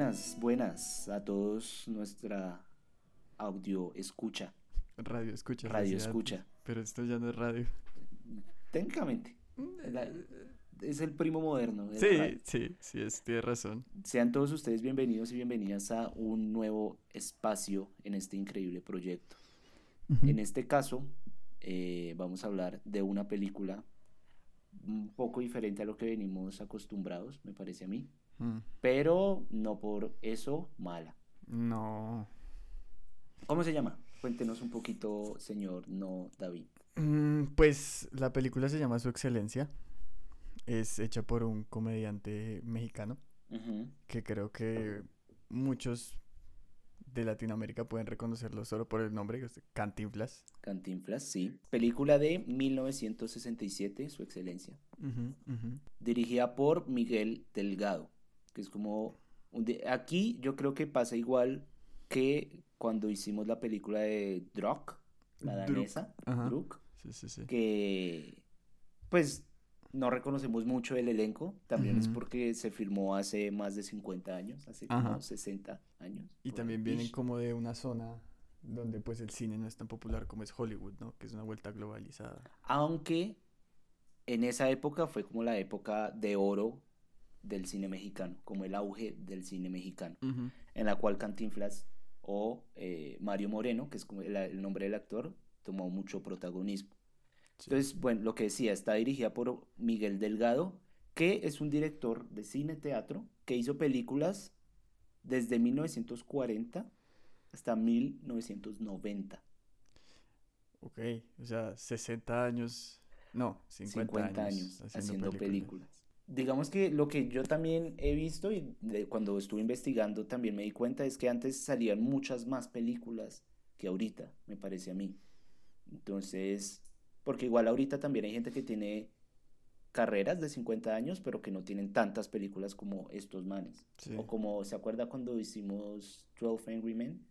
Buenas, buenas a todos nuestra audio escucha. Radio escucha. Radio escucha. antes, Pero esto ya no es radio. Técnicamente. la- es el primo moderno. Sí, radio. sí, sí, es, tienes razón. Sean todos ustedes bienvenidos y bienvenidas a un nuevo espacio en este increíble proyecto. En este caso, eh, vamos a hablar de una película un poco diferente a lo que venimos acostumbrados, me parece a mí, Mm, pero no por eso mala. No. ¿Cómo se llama? Cuéntenos un poquito, señor No David. Mm, pues la película se llama Su Excelencia. Es hecha por un comediante mexicano que creo que muchos de Latinoamérica pueden reconocerlo solo por el nombre, Cantinflas. Cantinflas, sí. Película de 1967, Su Excelencia. Dirigida por Miguel Delgado, que es como... Aquí yo creo que pasa igual que cuando hicimos la película de Druk, la danesa. Druk, Sí, sí, sí. que pues no reconocemos mucho el elenco, también es porque se filmó hace más de 50 años, hace como Ajá. 60 años. Y también vienen como de una zona donde pues el cine no es tan popular como es Hollywood, ¿no? Que es una vuelta globalizada. Aunque en esa época fue como la época de oro del cine mexicano, como el auge del cine mexicano, en la cual Cantinflas o eh, Mario Moreno, que es como el, el nombre del actor, tomó mucho protagonismo. Sí. Entonces, bueno, lo que decía, está dirigida por Miguel Delgado, que es un director de cine-teatro que hizo películas desde 1940 hasta 1990. Ok, o sea, 60 años, no, 50, 50 años, años haciendo, haciendo, películas. Digamos que lo que yo también he visto y de- cuando estuve investigando también me di cuenta es que antes salían muchas más películas que ahorita, me parece a mí. Entonces, porque igual ahorita también hay gente que tiene carreras de 50 años, pero que no tienen tantas películas como estos manes. Sí. O como, ¿se acuerda cuando hicimos 12 Angry Men?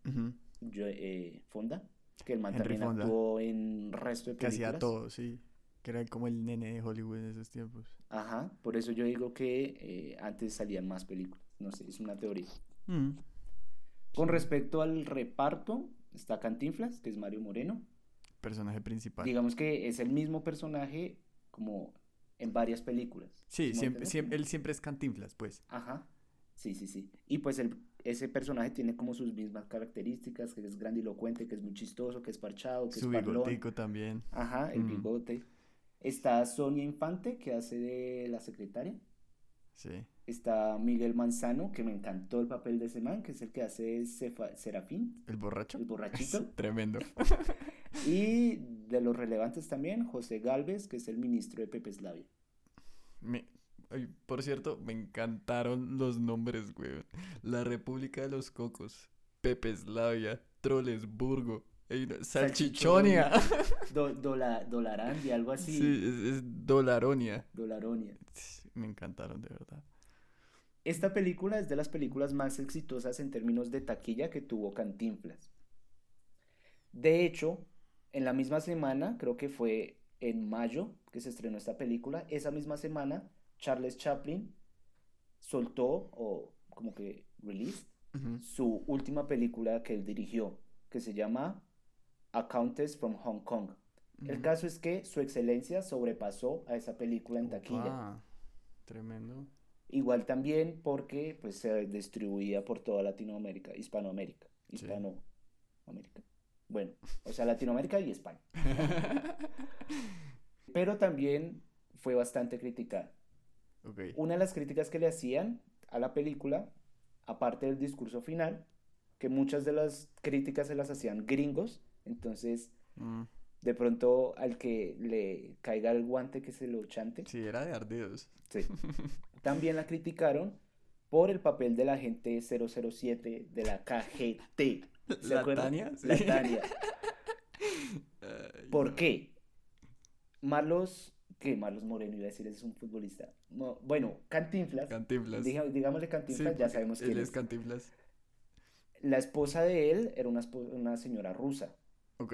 Yo, eh, Fonda, que el man Henry también Fonda. actuó en resto de Que películas. hacía todo, sí. Que era como el nene de Hollywood en esos tiempos. Ajá, por eso yo digo que eh, antes salían más películas. No sé, es una teoría. Mm, Con respecto al reparto, está Cantinflas, que es Mario Moreno. Personaje principal. Digamos que es el mismo personaje como en varias películas. Sí, ¿Sí me siempre, siempre, él siempre es Cantinflas, pues. Ajá, sí, sí, sí. Y pues el, ese personaje tiene como sus mismas características, que es grandilocuente, que es muy chistoso, que es parchado, que Su es parlón. bigotico también. Ajá, el Mm. bigote. Está Sonia Infante, que hace de la secretaria. Sí. Está Miguel Manzano, que me encantó el papel de ese man, que es el que hace Cefa- Serafín, El borracho. el borrachito. Tremendo. Y de los relevantes también, José Galvez, que es el ministro de Pepe Slavia. Me- ay, por cierto, me encantaron los nombres, güey. La República de los Cocos, Pepeslavia, Trolesburgo, ey, no, Salchichonia. Do- dola- Dolarandia, algo así. Sí, es, es Dolaronia. Dolaronia. Me encantaron, de verdad. Esta película es de las películas más exitosas en términos de taquilla que tuvo Cantinflas. De hecho, en la misma semana, creo que fue en mayo que se estrenó esta película, esa misma semana Charles Chaplin soltó o como que released su última película que él dirigió, que se llama A Countess from Hong Kong. El caso es que su excelencia sobrepasó a esa película en taquilla. Tremendo. Igual también porque pues se distribuía por toda Latinoamérica, Hispanoamérica, Sí. Hispanoamérica. Bueno, o sea, Latinoamérica y España. Pero también fue bastante criticada. Una de las críticas que le hacían a la película, aparte del discurso final, que muchas de las críticas se las hacían gringos, entonces Mm, de pronto al que le caiga el guante que se lo chante. Sí, era de ardidos. Sí. También la criticaron por el papel de la agente 007 de la KGT. ¿Se ¿La acuerdan? Tania? La. Tania. Ay, ¿Por no. qué? Marlos, ¿qué? Marlos Moreno iba a decir, es un futbolista. No, bueno, Cantinflas, Cantinflas. digámosle Sí, Cantinflas, ya sabemos él quién es es. Cantinflas. La esposa de él era una, una señora rusa Ok.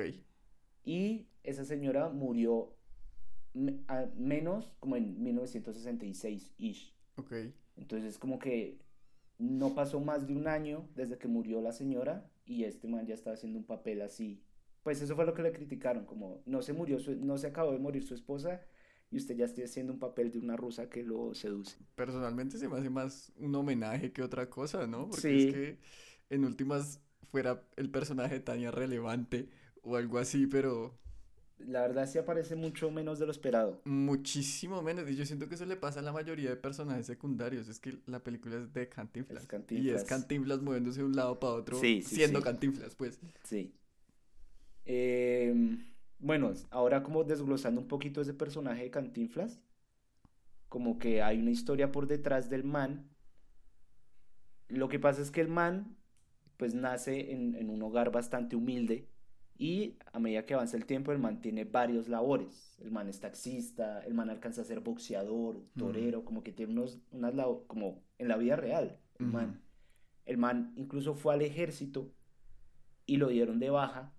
y esa señora murió a menos como en 1966-ish. Ok. Entonces como que no pasó más de un año desde que murió la señora y este man ya estaba haciendo un papel así. Pues eso fue lo que le criticaron, como no se murió, no se acabó de morir su esposa y usted ya está haciendo un papel de una rusa que lo seduce. Personalmente se me hace más un homenaje que otra cosa, ¿no? Porque es que en últimas fuera el personaje tan irrelevante o algo así, pero la verdad sí aparece mucho menos de lo esperado. Muchísimo menos. Y yo siento que eso le pasa a la mayoría de personajes secundarios. Es que la película es de Cantinflas. Y es Cantinflas moviéndose de un lado para otro. siendo Cantinflas, pues. Sí. Em, bueno, ahora como desglosando un poquito ese personaje de Cantinflas. Como que hay una historia por detrás del man. Lo que pasa es que el man, pues nace en, en un hogar bastante humilde y a medida que avanza el tiempo, el man tiene varios labores. El man es taxista, el man alcanza a ser boxeador, torero, como que tiene unos, unas como en la vida real, el man. El man incluso fue al ejército y lo dieron de baja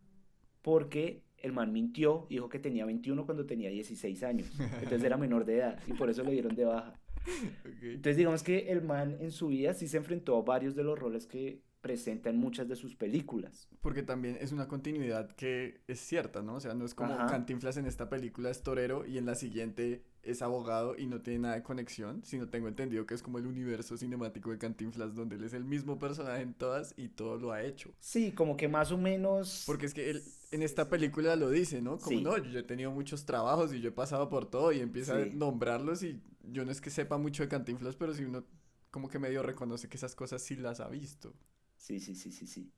porque el man mintió, dijo que tenía 21 cuando tenía 16 años. Entonces era menor de edad y por eso lo dieron de baja. Entonces digamos que el man en su vida sí se enfrentó a varios de los roles que presenta en muchas de sus películas. Porque también es una continuidad que es cierta, ¿no? O sea, no es como Cantinflas en esta película es torero y en la siguiente es abogado y no tiene nada de conexión, sino tengo entendido que es como el universo cinemático de Cantinflas donde él es el mismo personaje en todas y todo lo ha hecho. Sí, como que más o menos... Porque es que él en esta película lo dice, ¿no? Como no, yo he tenido muchos trabajos y yo he pasado por todo y empieza a nombrarlos y yo no es que sepa mucho de Cantinflas, pero si uno como que medio reconoce que esas cosas sí las ha visto. Sí, sí, sí, sí, sí.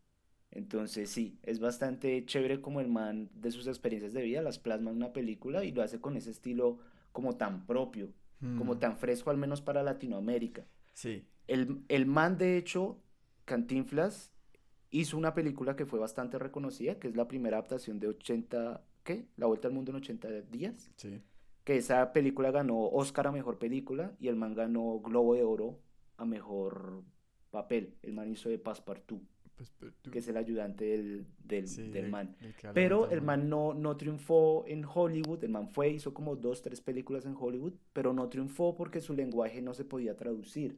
Entonces sí, es bastante chévere como el man de sus experiencias de vida las plasma en una película y lo hace con ese estilo como tan propio, como mm. tan fresco al menos para Latinoamérica. Sí. El, el man de hecho, Cantinflas, hizo una película que fue bastante reconocida, que es la primera adaptación de 80, ¿qué? La Vuelta al Mundo en 80 días. Sí. Que esa película ganó Oscar a Mejor Película y el man ganó Globo de Oro a Mejor papel. El man hizo de Passepartout, que es el ayudante del, del, man. pero el man no, no triunfó en Hollywood. El man fue, hizo como dos, tres películas en Hollywood, pero no triunfó porque su lenguaje no se podía traducir.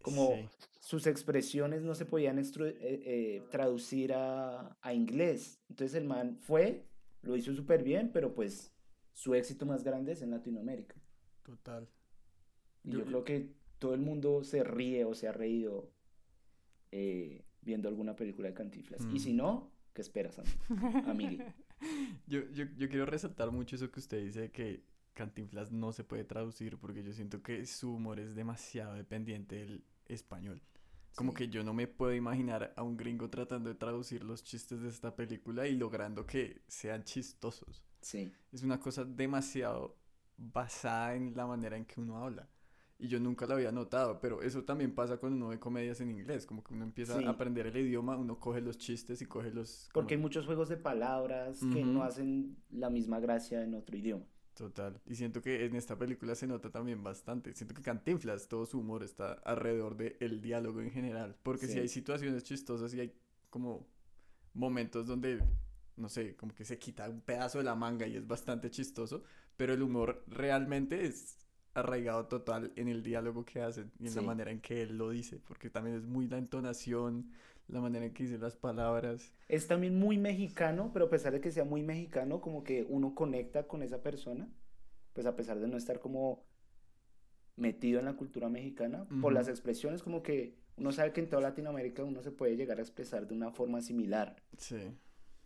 Como sus expresiones no se podían eh, eh, traducir a, a inglés. Entonces el man fue, lo hizo súper bien, pero pues su éxito más grande es en Latinoamérica. Total. Y yo, yo creo que todo el mundo se ríe o se ha reído eh, viendo alguna película de Cantinflas. Y si mm. no, ¿qué esperas, amigo? yo, yo, yo quiero resaltar mucho eso que usted dice que Cantinflas no se puede traducir porque yo siento que su humor es demasiado dependiente del español. Como que yo no me puedo imaginar a un gringo tratando de traducir los chistes de esta película y logrando que sean chistosos. Sí. Es una cosa demasiado basada en la manera en que uno habla y yo nunca lo había notado, pero eso también pasa cuando uno ve comedias en inglés, como que uno empieza a aprender el idioma, uno coge los chistes y coge los... Porque hay muchos juegos de palabras que no hacen la misma gracia en otro idioma. Total, y siento que en esta película se nota también bastante, siento que Cantinflas, todo su humor está alrededor del el diálogo en general, porque si hay situaciones chistosas y hay como momentos donde, no sé, como que se quita un pedazo de la manga y es bastante chistoso, pero el humor realmente es arraigado total en el diálogo que hacen y en la manera en que él lo dice, porque también es muy la entonación, la manera en que dice las palabras. Es también muy mexicano, pero a pesar de que sea muy mexicano, como que uno conecta con esa persona, pues a pesar de no estar como metido en la cultura mexicana, por las expresiones como que uno sabe que en toda Latinoamérica uno se puede llegar a expresar de una forma similar. Sí.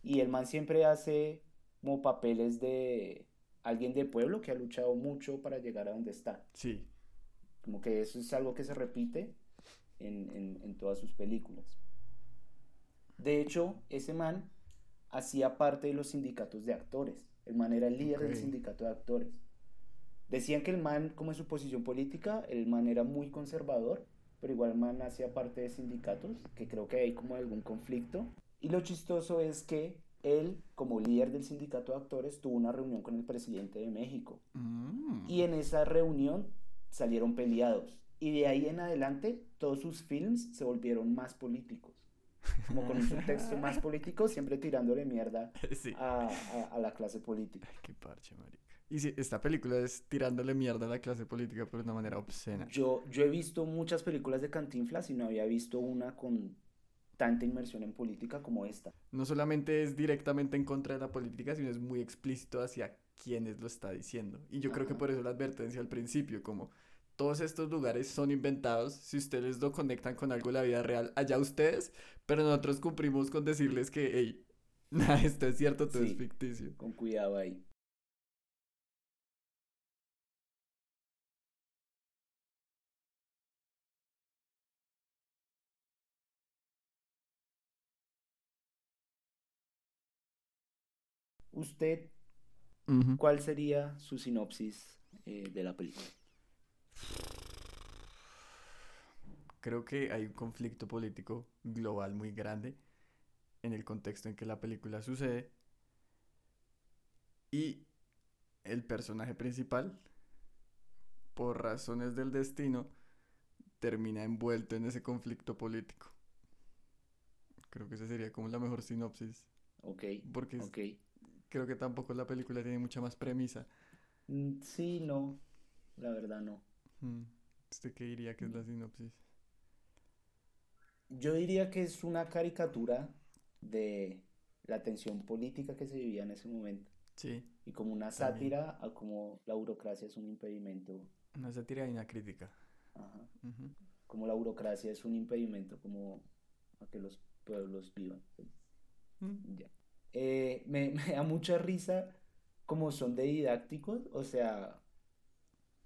Y el man siempre hace como papeles de alguien de pueblo que ha luchado mucho para llegar a donde está. Sí. Como que eso es algo que se repite en, todas sus películas. De hecho, ese man hacía parte de los sindicatos de actores. El man era el líder del sindicato de actores. Decían que el man, como en su posición política, el man era muy conservador, pero igual el man hacía parte de sindicatos, que creo que hay como algún conflicto. Y lo chistoso es que él, como líder del sindicato de actores, tuvo una reunión con el presidente de México. Mm. Y en esa reunión salieron peleados. Y de ahí en adelante, todos sus films se volvieron más políticos. Como con un subtexto más político, siempre tirándole mierda a, la clase política. qué parche, marica. Y sí, esta película es tirándole mierda a la clase política pero de una manera obscena. Yo, yo he visto muchas películas de Cantinflas y no había visto una con tanta inmersión en política como esta. No solamente es directamente en contra de la política, sino es muy explícito hacia quienes lo está diciendo. Y yo creo que Ajá. por eso la advertencia al principio, como todos estos lugares son inventados, si ustedes lo conectan con algo de la vida real, allá ustedes, pero nosotros cumplimos con decirles que, hey, nada, esto es cierto, todo es Sí. ficticio. Con cuidado ahí. ¿Usted cuál sería su sinopsis eh, de la película? Creo que hay un conflicto político global muy grande en el contexto en que la película sucede. Y el personaje principal, por razones del destino, termina envuelto en ese conflicto político. Creo que esa sería como la mejor sinopsis. Ok, Porque es- ok. Creo que tampoco la película tiene mucha más premisa. Mm, Sí, no, la verdad no. Mm, ¿Usted qué diría que es la sinopsis? Yo diría que es una caricatura de la tensión política que se vivía en ese momento Sí, y como una También. sátira a cómo la burocracia es un impedimento, una sátira y una crítica. ajá, como la burocracia es un impedimento como a que los pueblos vivan. Mm, Ya. Eh, me, me da mucha risa como son de didácticos, o sea,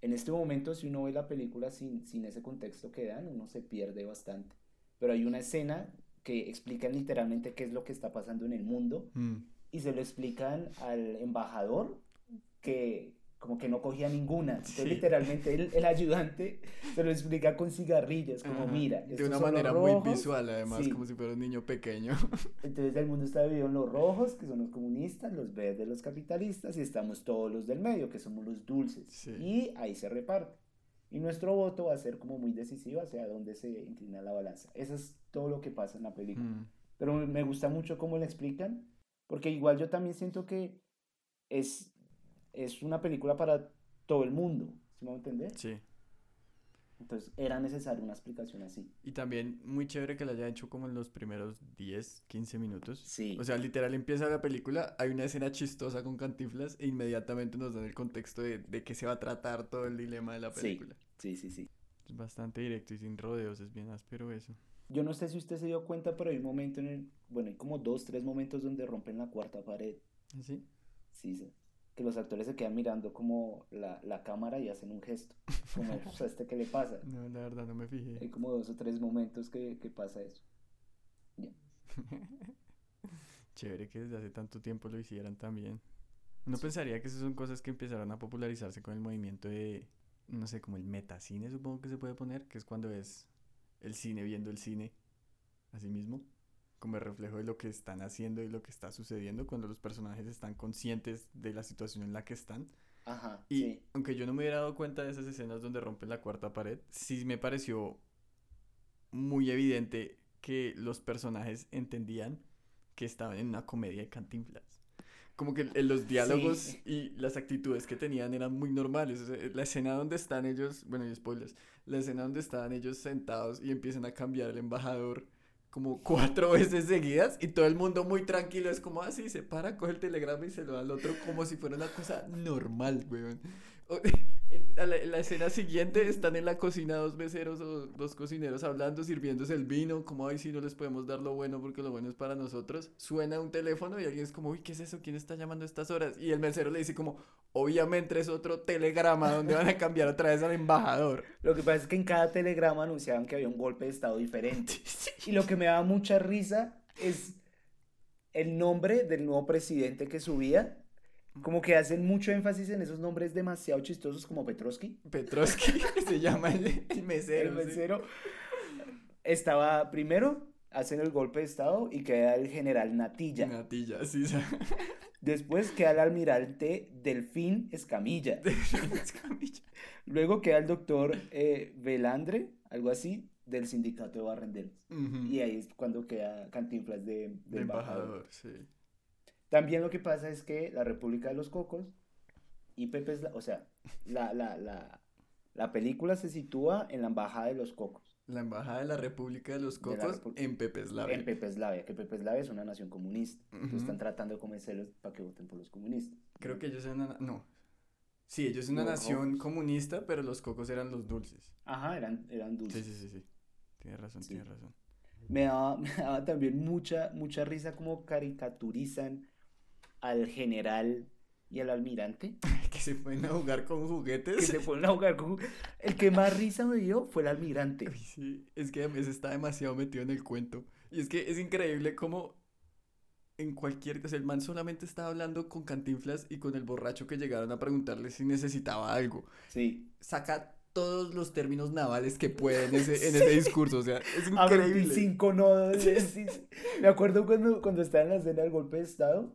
en este momento si uno ve la película sin, sin ese contexto que dan, uno se pierde bastante. Pero hay una escena que explican literalmente qué es lo que está pasando en el mundo mm. y se lo explican al embajador que como que no cogía ninguna. Entonces Sí. literalmente el, el ayudante se lo explica con cigarrillos, como Ajá, mira, De una manera muy visual, además, Sí. como si fuera un niño pequeño. entonces el mundo está dividido en los rojos, que son los comunistas, los verdes, los capitalistas, y estamos todos los del medio, que somos los dulces. Sí. Y ahí se reparte. Y nuestro voto va a ser como muy decisivo hacia dónde se inclina la balanza. Eso es todo lo que pasa en la película. Mm, Pero me- gusta mucho cómo lo explican, porque igual yo también siento que es, es una película para todo el mundo, ¿sí me va a entender? Sí. Entonces era necesaria una explicación así. Y también muy chévere que la haya hecho como en los primeros 10, 15 minutos. Sí. O sea, literal empieza la película, hay una escena chistosa con Cantinflas e inmediatamente nos dan el contexto de, de qué se va a tratar todo el dilema de la Sí. película. Sí, sí, sí. Es bastante directo y sin rodeos, es bien áspero eso. Yo no sé si usted se dio cuenta, pero hay un momento en el, bueno, hay como dos, tres momentos donde rompen la cuarta pared. ¿Sí? Sí, sí. Que los actores se quedan mirando como la, la cámara y hacen un gesto. Como, pues, ¿a este qué le pasa? No, la verdad no me fijé. Hay como dos o tres momentos que, que pasa eso. Chévere que desde hace tanto tiempo lo hicieran también. Uno pensaría que esas son cosas que empezaron a popularizarse con el movimiento de, no sé, como el metacine, supongo que se puede poner, que es cuando es el cine viendo el cine a sí mismo, como el reflejo de lo que están haciendo y lo que está sucediendo cuando los personajes están conscientes de la situación en la que están. Ajá, Y sí. aunque yo no me hubiera dado cuenta de esas escenas donde rompen la cuarta pared, sí me pareció muy evidente que los personajes entendían que estaban en una comedia de cantinflas. Como que en los diálogos Sí. y las actitudes que tenían eran muy normales. O sea, la escena donde están ellos, bueno, y spoilers, la escena donde estaban ellos sentados y empiezan a cambiar el embajador como cuatro veces seguidas y todo el mundo muy tranquilo, es como así, se para, coge el telegrama y se lo da al otro como si fuera una cosa normal, weón. La, la escena siguiente están en la cocina dos meseros o dos cocineros hablando, sirviéndose el vino, como ay, si no les podemos dar lo bueno porque lo bueno es para nosotros. Suena un teléfono y alguien es como, uy, ¿qué es eso? ¿Quién está llamando a estas horas? Y el mesero le dice como, obviamente es otro telegrama donde van a cambiar otra vez al embajador. Lo que pasa es que en cada telegrama anunciaban que había un golpe de estado diferente. Y lo que me daba mucha risa es el nombre del nuevo presidente que subía. Como que hacen mucho énfasis en esos nombres demasiado chistosos como Petrovsky. Petrovsky se llama el, el mesero. El sí. mesero estaba primero, hacen el golpe de estado y queda el general Natilla. Natilla, sí. sí. Después queda el almirante Delfín Escamilla. Escamilla. Luego queda el doctor eh, Velandre, algo así, del sindicato de barrenderos. Y ahí es cuando queda Cantinflas de, de De embajador. embajador, sí. También lo que pasa es que la República de los Cocos y Pepe es la, o sea, la, la, la, la película se sitúa en la embajada de los cocos. La embajada de la República de los De Cocos Repu- en Pepeslavia. En Pepeslavia, que Pepeslavia es una nación comunista. Entonces están tratando de convencerlos para que voten por los comunistas. Creo que ellos eran una... No. Sí, ellos son una nación comunista, pero los cocos eran los dulces. Ajá, eran, eran Sí, dulces. sí, sí, sí. Tienes razón, Sí. tienes razón. Me daba, me daba también mucha, mucha risa como caricaturizan al general y al almirante. que se pueden a jugar con Que juguetes. se ponen a jugar con... El que más risa me dio fue el almirante. Sí, es que además está demasiado metido en el cuento. Y es que es increíble cómo en cualquier... O sea, el man solamente estaba hablando con Cantinflas y con el borracho que llegaron a preguntarle si necesitaba algo. Sí. Saca todos los términos navales que puede en ese, en ese discurso. O sea, es increíble. 25 nodos. sí. Me acuerdo cuando, cuando estaba en la escena del golpe de Estado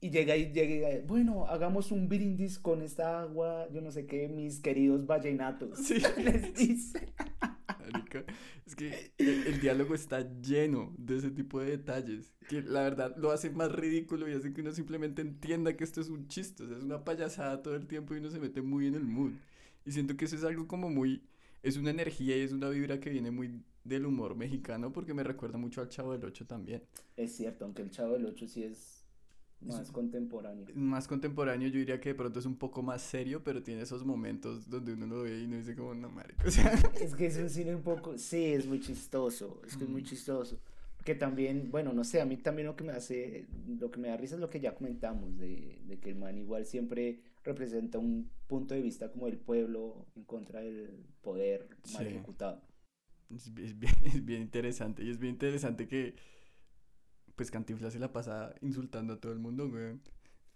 y llega y llega, y, bueno, hagamos un brindis con esta agua, yo no sé qué, mis queridos vallenatos. Sí. Les dice. Es que el, el diálogo está lleno de ese tipo de detalles que la verdad lo hace más ridículo y hace que uno simplemente entienda que esto es un chiste, o sea, es una payasada todo el tiempo y uno se mete muy en el mood. Y siento que eso es algo como muy, es una energía y es una vibra que viene muy del humor mexicano porque me recuerda mucho al Chavo del Ocho también. Es cierto, aunque el Chavo del 8 sí es más Es- contemporáneo. Más contemporáneo yo diría que de pronto es un poco más serio, pero tiene esos momentos donde uno lo ve y uno dice como, no, marica, o sea... Es que es un cine un poco, sí, es muy chistoso, es que es muy Mm. chistoso. Que también, bueno, no sé, a mí también lo que me hace, lo que me da risa es lo que ya comentamos, de, de que el man igual siempre representa un punto de vista como del pueblo en contra del poder mal Sí. ejecutado. Es bien, es bien interesante. Y es bien interesante que, pues, Cantinflas se la pasa insultando a todo el mundo, güey.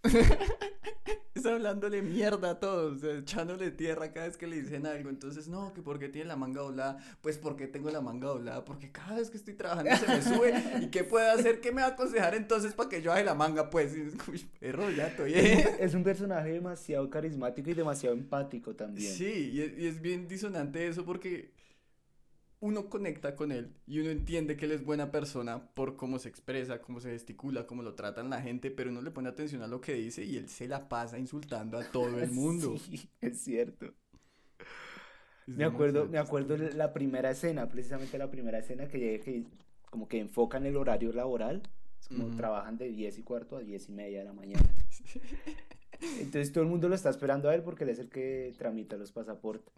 Está hablándole mierda a todos, echándole tierra cada vez que le dicen algo. Entonces, no, que porque tiene la manga doblada. Pues, porque tengo la manga doblada? Porque cada vez que estoy trabajando se me sube. ¿Y qué puede hacer? ¿Qué me va a aconsejar entonces para que yo haga la manga? Pues, es "Uy, perro, ya estoy. Es un personaje demasiado carismático y demasiado empático también. Sí, y es, y es bien disonante eso porque uno conecta con él y uno entiende que él es buena persona por cómo se expresa, cómo se gesticula, cómo lo tratan la gente, pero uno le pone atención a lo que dice y él se la pasa insultando a todo el mundo. Sí, es cierto. Es Me acuerdo, me acuerdo la primera escena, precisamente la primera escena que llega que como que enfocan el horario laboral. Es como trabajan de 10 y cuarto a 10 y media de la mañana. Entonces todo el mundo lo está esperando a él porque él es el que tramita los pasaportes.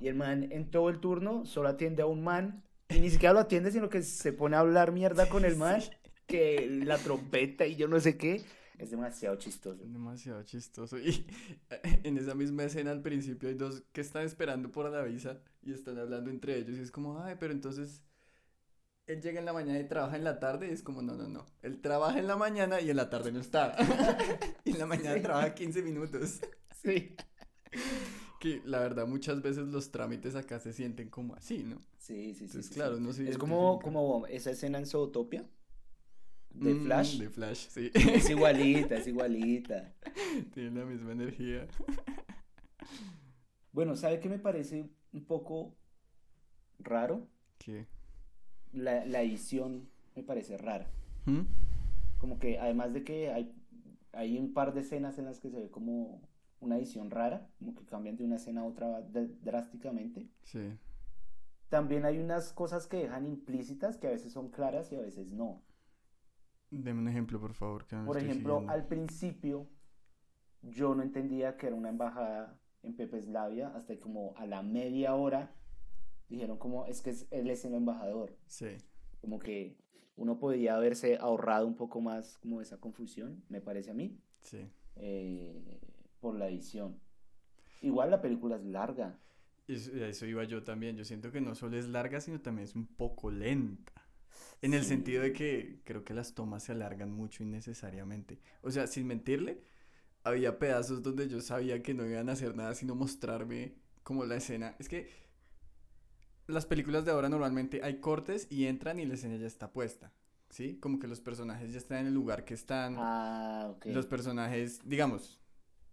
Y el man en todo el turno solo atiende a un man y ni siquiera lo atiende, sino que se pone a hablar mierda con el man, que la trompeta y yo no sé qué. Es demasiado chistoso. Demasiado chistoso. Y en esa misma escena al principio hay dos que están esperando por la visa y están hablando entre ellos y es como, ay, pero entonces él llega en la mañana y trabaja en la tarde y es como, no, no, no. Él trabaja en la mañana y en la tarde no está. y en la mañana Sí. trabaja 15 minutos. Sí. Que la verdad muchas veces los trámites acá se sienten como así, ¿no? Sí, sí, sí. Entonces, sí, claro, sí. no se Es como, como esa escena en Zootopia de Mm, Flash. De Flash, sí. Es igualita, es igualita. Tiene la misma energía. Bueno, ¿sabe qué me parece un poco raro? ¿Qué? La, la edición me parece rara. ¿Mm? Como que además de que hay, hay un par de escenas en las que se ve como una edición rara, como que cambian de una escena a otra drásticamente. Sí. También hay unas cosas que dejan implícitas que a veces son claras y a veces no. Deme un ejemplo, por favor. que Por ejemplo, siguiendo. al principio yo no entendía que era una embajada en Pepeslavia hasta como a la media hora dijeron como es que es- él es el embajador. Sí. Como que uno podía haberse ahorrado un poco más como esa confusión, me parece a mí, Sí. eh, por la edición. Igual la película es larga. Eso, eso iba yo también. Yo siento que no solo es larga, sino también es un poco lenta. En el Sí. sentido de que creo que las tomas se alargan mucho innecesariamente. O sea, sin mentirle, había pedazos donde yo sabía que no iban a hacer nada sino mostrarme como la escena. Es que las películas de ahora normalmente hay cortes y entran y la escena ya está puesta. ¿Sí? Como que los personajes ya están en el lugar que están. Ah, ok. Los personajes, digamos,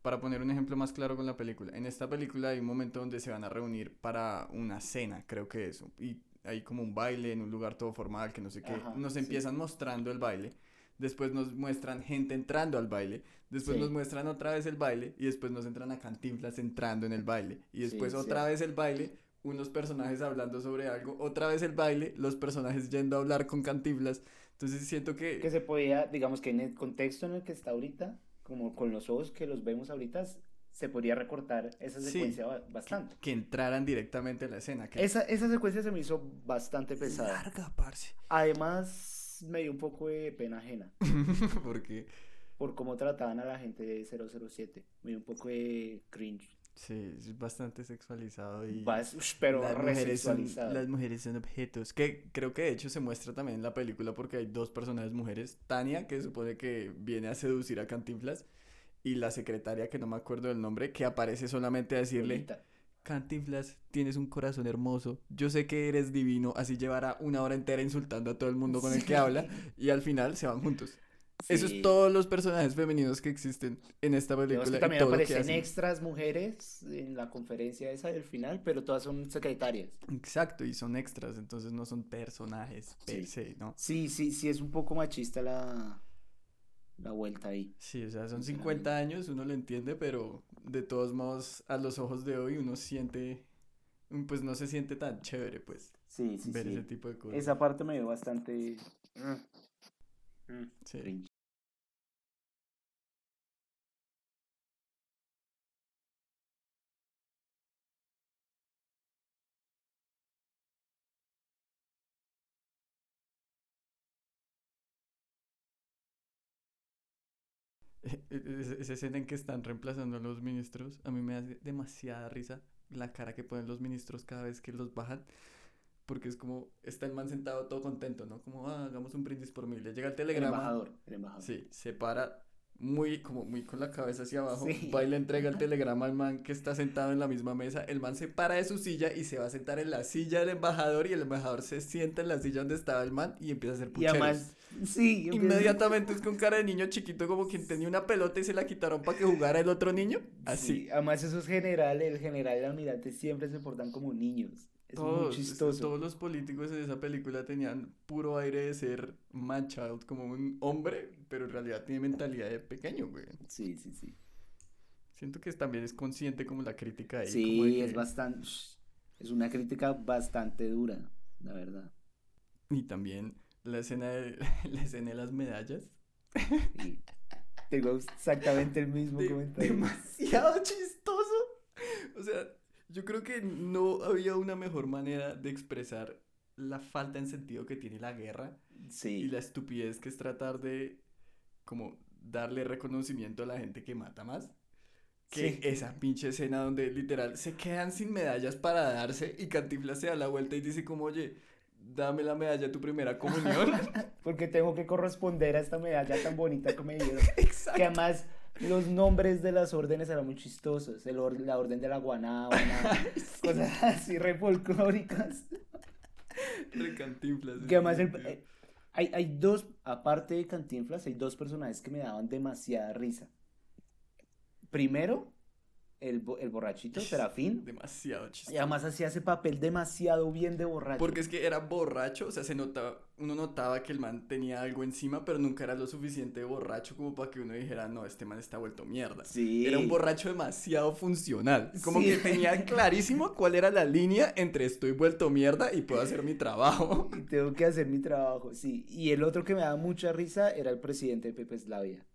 para poner un ejemplo más claro con la película, en esta película hay un momento donde se van a reunir para una cena, creo que eso, y hay como un baile en un lugar todo formal, que no sé qué, Ajá, nos sí. empiezan mostrando el baile, después nos muestran gente entrando al baile, después Sí. nos muestran otra vez el baile y después nos entran a Cantinflas entrando en el baile y después es otra vez el baile, unos personajes hablando sobre algo, otra vez el baile, los personajes yendo a hablar con Cantinflas. Entonces siento que... Que se podía, digamos que en el contexto en el que está ahorita, como con los ojos que los vemos ahorita, se podría recortar esa secuencia ba- bastante. que entraran directamente a la escena. Que Esa, esa secuencia se me hizo bastante pesada. larga, parce. Además, me dio un poco de pena ajena Porque por cómo trataban a la gente de 007. Me dio un poco de cringe. Sí, es bastante sexualizado y pero las mujeres, son, resexualizado. las mujeres son objetos. Que creo que de hecho se muestra también en la película porque hay dos personajes mujeres. Tania, que supone que viene a seducir a Cantinflas, y la secretaria, que no me acuerdo del nombre, que aparece solamente a decirle... Lolita. Cantinflas, tienes un corazón hermoso. Yo sé que eres divino. Así llevará una hora entera insultando a todo el mundo con el que habla. Y al final se van juntos. Eso Sí. es todos los personajes femeninos que existen en esta película. que y también que aparecen extras mujeres en la conferencia esa del final, pero todas son secretarias. Exacto, y son extras, entonces no son personajes per Sí. se, ¿no? Sí, sí, sí, es un poco machista la, la vuelta ahí. Sí, o sea, son Sinceramente. 50 años, uno lo entiende, pero de todos modos, a los ojos de hoy, uno siente, pues no se siente tan chévere, pues, Sí, sí, ver sí. ese tipo de cosas. Esa parte me dio bastante... mm, mm, Sí. Esa esa escena en que están reemplazando a los ministros, a mí me hace demasiada risa la cara que ponen los ministros cada vez que los bajan, porque es como, está el man sentado todo contento, ¿no? Como, "Ah, hagamos un brindis por mí, le llega el El telegrama, embajador, el embajador. sí, se para muy, como muy con la cabeza hacia abajo, Sí. va y le entrega el telegrama al man que está sentado en la misma mesa, el man se para de su silla y se va a sentar en la silla del embajador y el embajador se sienta en la silla donde estaba el man y empieza a hacer Y pucheros. además, sí, Inmediatamente es con cara de niño chiquito, como quien tenía una pelota y se la quitaron para que jugara el otro niño. Así. Sí, además esos generales, el general y el almirante siempre se portan como niños. Es muy Todos, es- chistoso. todos los políticos en esa película tenían puro aire de ser man child, como un hombre, pero en realidad tiene mentalidad de pequeño, güey. Sí, sí, sí. Siento que también es consciente como la crítica ahí. como de Sí, es que- bastante... Es una crítica bastante dura, la verdad. Y también la escena de, la escena de las medallas. Y tengo exactamente el mismo De- comentario. demasiado chistoso. O sea, yo creo que no había una mejor manera de expresar la falta en sentido que tiene la guerra y Sí, la estupidez que es tratar de como darle reconocimiento a la gente que mata más. Que Sí. esa pinche escena donde literal se quedan sin medallas para darse y Cantinflas se da la vuelta y dice como, oye, dame la medalla de tu primera comunión. porque tengo que corresponder a esta medalla tan bonita que me dieron. Que Exacto. además los nombres de las órdenes eran muy chistosos. El or- la orden de la guanábana, cosas así re folclóricas. De Cantinflas. Que además el- eh, hay, hay dos, aparte de Cantinflas, hay dos personajes que me daban demasiada risa. Primero, el, el borrachito, Serafín. Demasiado chistoso. Y además hacía ese papel demasiado bien de borracho. Porque es que era borracho, o sea, se notaba, uno notaba que el man tenía algo encima, pero nunca era lo suficiente borracho como para que uno dijera, no, este man está vuelto mierda. Sí. Era un borracho demasiado funcional. Como Sí. que tenía clarísimo cuál era la línea entre estoy vuelto mierda y puedo hacer mi trabajo. Y Tengo que hacer mi trabajo, sí. Y el otro que me daba mucha risa era el presidente de Pepe Slavia.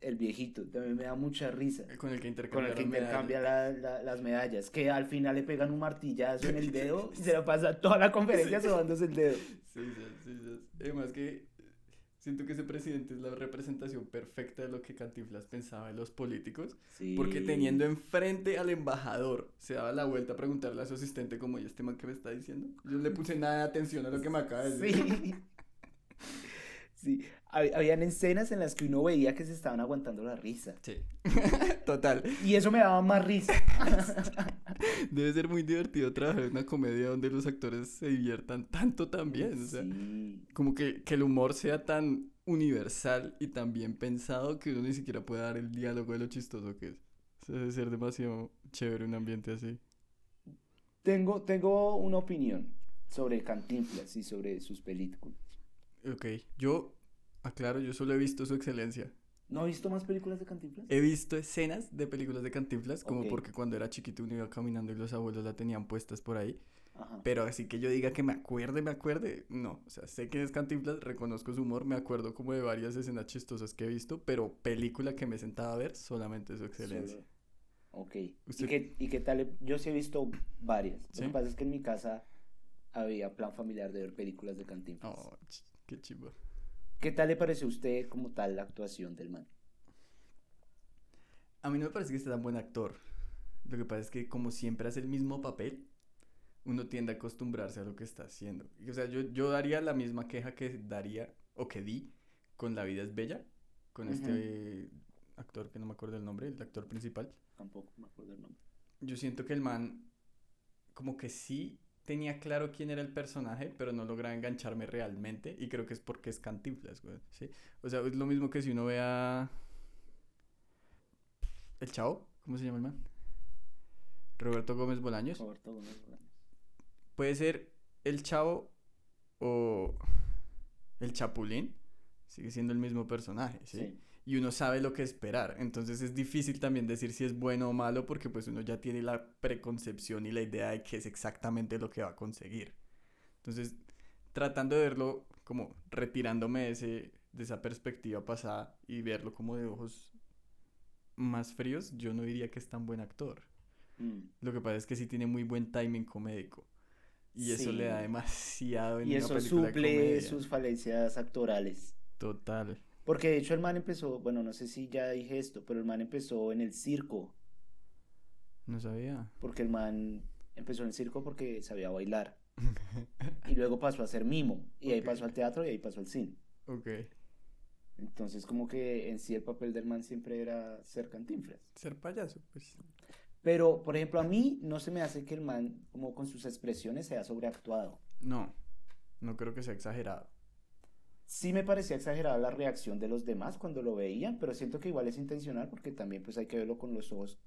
El viejito, también me da mucha risa. Con el que Con intercambia el que las medallas. intercambia la- la- las medallas. Que al final le pegan un martillazo en el dedo y se la pasa toda la conferencia sobándose el dedo. Sí, sí, sí, sí. Además que siento que ese presidente es la representación perfecta de lo que Cantinflas pensaba de los políticos. Sí. Porque teniendo enfrente al embajador, se daba la vuelta a preguntarle a su asistente como, ¿y este man qué me está diciendo? Yo no le puse nada de atención a lo que me acaba de decir. Sí. Sí. Hab- Habían escenas en las que uno veía que se estaban aguantando la risa. Sí. Total. Y eso me daba más risa. Debe ser muy divertido trabajar en una comedia donde los actores se diviertan tanto también. O sea, Sí. como que, que el humor sea tan universal y tan bien pensado que uno ni siquiera puede dar el diálogo de lo chistoso que es. O sea, debe ser demasiado chévere un ambiente así. Tengo, tengo una opinión sobre Cantinflas y sobre sus películas. Ok, yo Ah, claro, yo solo he visto su excelencia. ¿No ha visto más películas de Cantinflas? He visto escenas de películas de Cantinflas, como porque cuando era chiquito uno iba caminando y los abuelos la tenían puestas por ahí. Ajá. Pero así que yo diga que me acuerde, me acuerde, no. O sea, sé que es Cantinflas, reconozco su humor, me acuerdo como de varias escenas chistosas que he visto, pero película que me sentaba a ver solamente su excelencia. Ok. ¿Y qué, ¿Y qué tal? Yo sí he visto varias. ¿Sí? Lo que pasa es que en mi casa había plan familiar de ver películas de Cantinflas. Oh, qué chivo. ¿Qué tal le pareció a usted como tal la actuación del man? A mí no me parece que sea tan buen actor. Lo que pasa es que como siempre hace el mismo papel, uno tiende a acostumbrarse a lo que está haciendo. Y, O sea, yo, yo daría la misma queja que daría o que di con La vida es bella, con este actor que no me acuerdo el nombre, el actor principal. Tampoco me acuerdo el nombre. Yo siento que el man como que sí tenía claro quién era el personaje, pero no lograba engancharme realmente y creo que es porque es Cantinflas, güey, ¿sí? O sea, es lo mismo que si uno ve a... ¿El Chavo? ¿Cómo se llama el man? Roberto Gómez Bolaños. Roberto Gómez Bolaños. Puede ser el Chavo o el Chapulín. Sigue siendo el mismo personaje, ¿sí? Sí. Y uno sabe lo que esperar. Entonces es difícil también decir si es bueno o malo porque pues uno ya tiene la preconcepción y la idea de que es exactamente lo que va a conseguir. Entonces, tratando de verlo como retirándome de, ese, de esa perspectiva pasada y verlo como de ojos más fríos, yo no diría que es tan buen actor. Mm. Lo que pasa es que sí tiene muy buen timing comédico. Y eso le da demasiado en Y una eso película de suple comedia. sus falencias actorales. Total. Porque de hecho el man empezó, bueno, no sé si ya dije esto, pero el man empezó en el circo. No sabía. Porque el man empezó en el circo porque sabía bailar. Y luego pasó a ser mimo. Y ahí Ok. pasó al teatro y ahí pasó al cine. ok. Entonces como que en sí el papel del man siempre era ser cantinflas. Ser payaso, pues. Pero, por ejemplo, a mí no se me hace que el man, como con sus expresiones, sea sobreactuado. No, no creo que sea exagerado. Sí me parecía exagerada la reacción de los demás cuando lo veían, pero siento que igual es intencional porque también pues hay que verlo con los ojos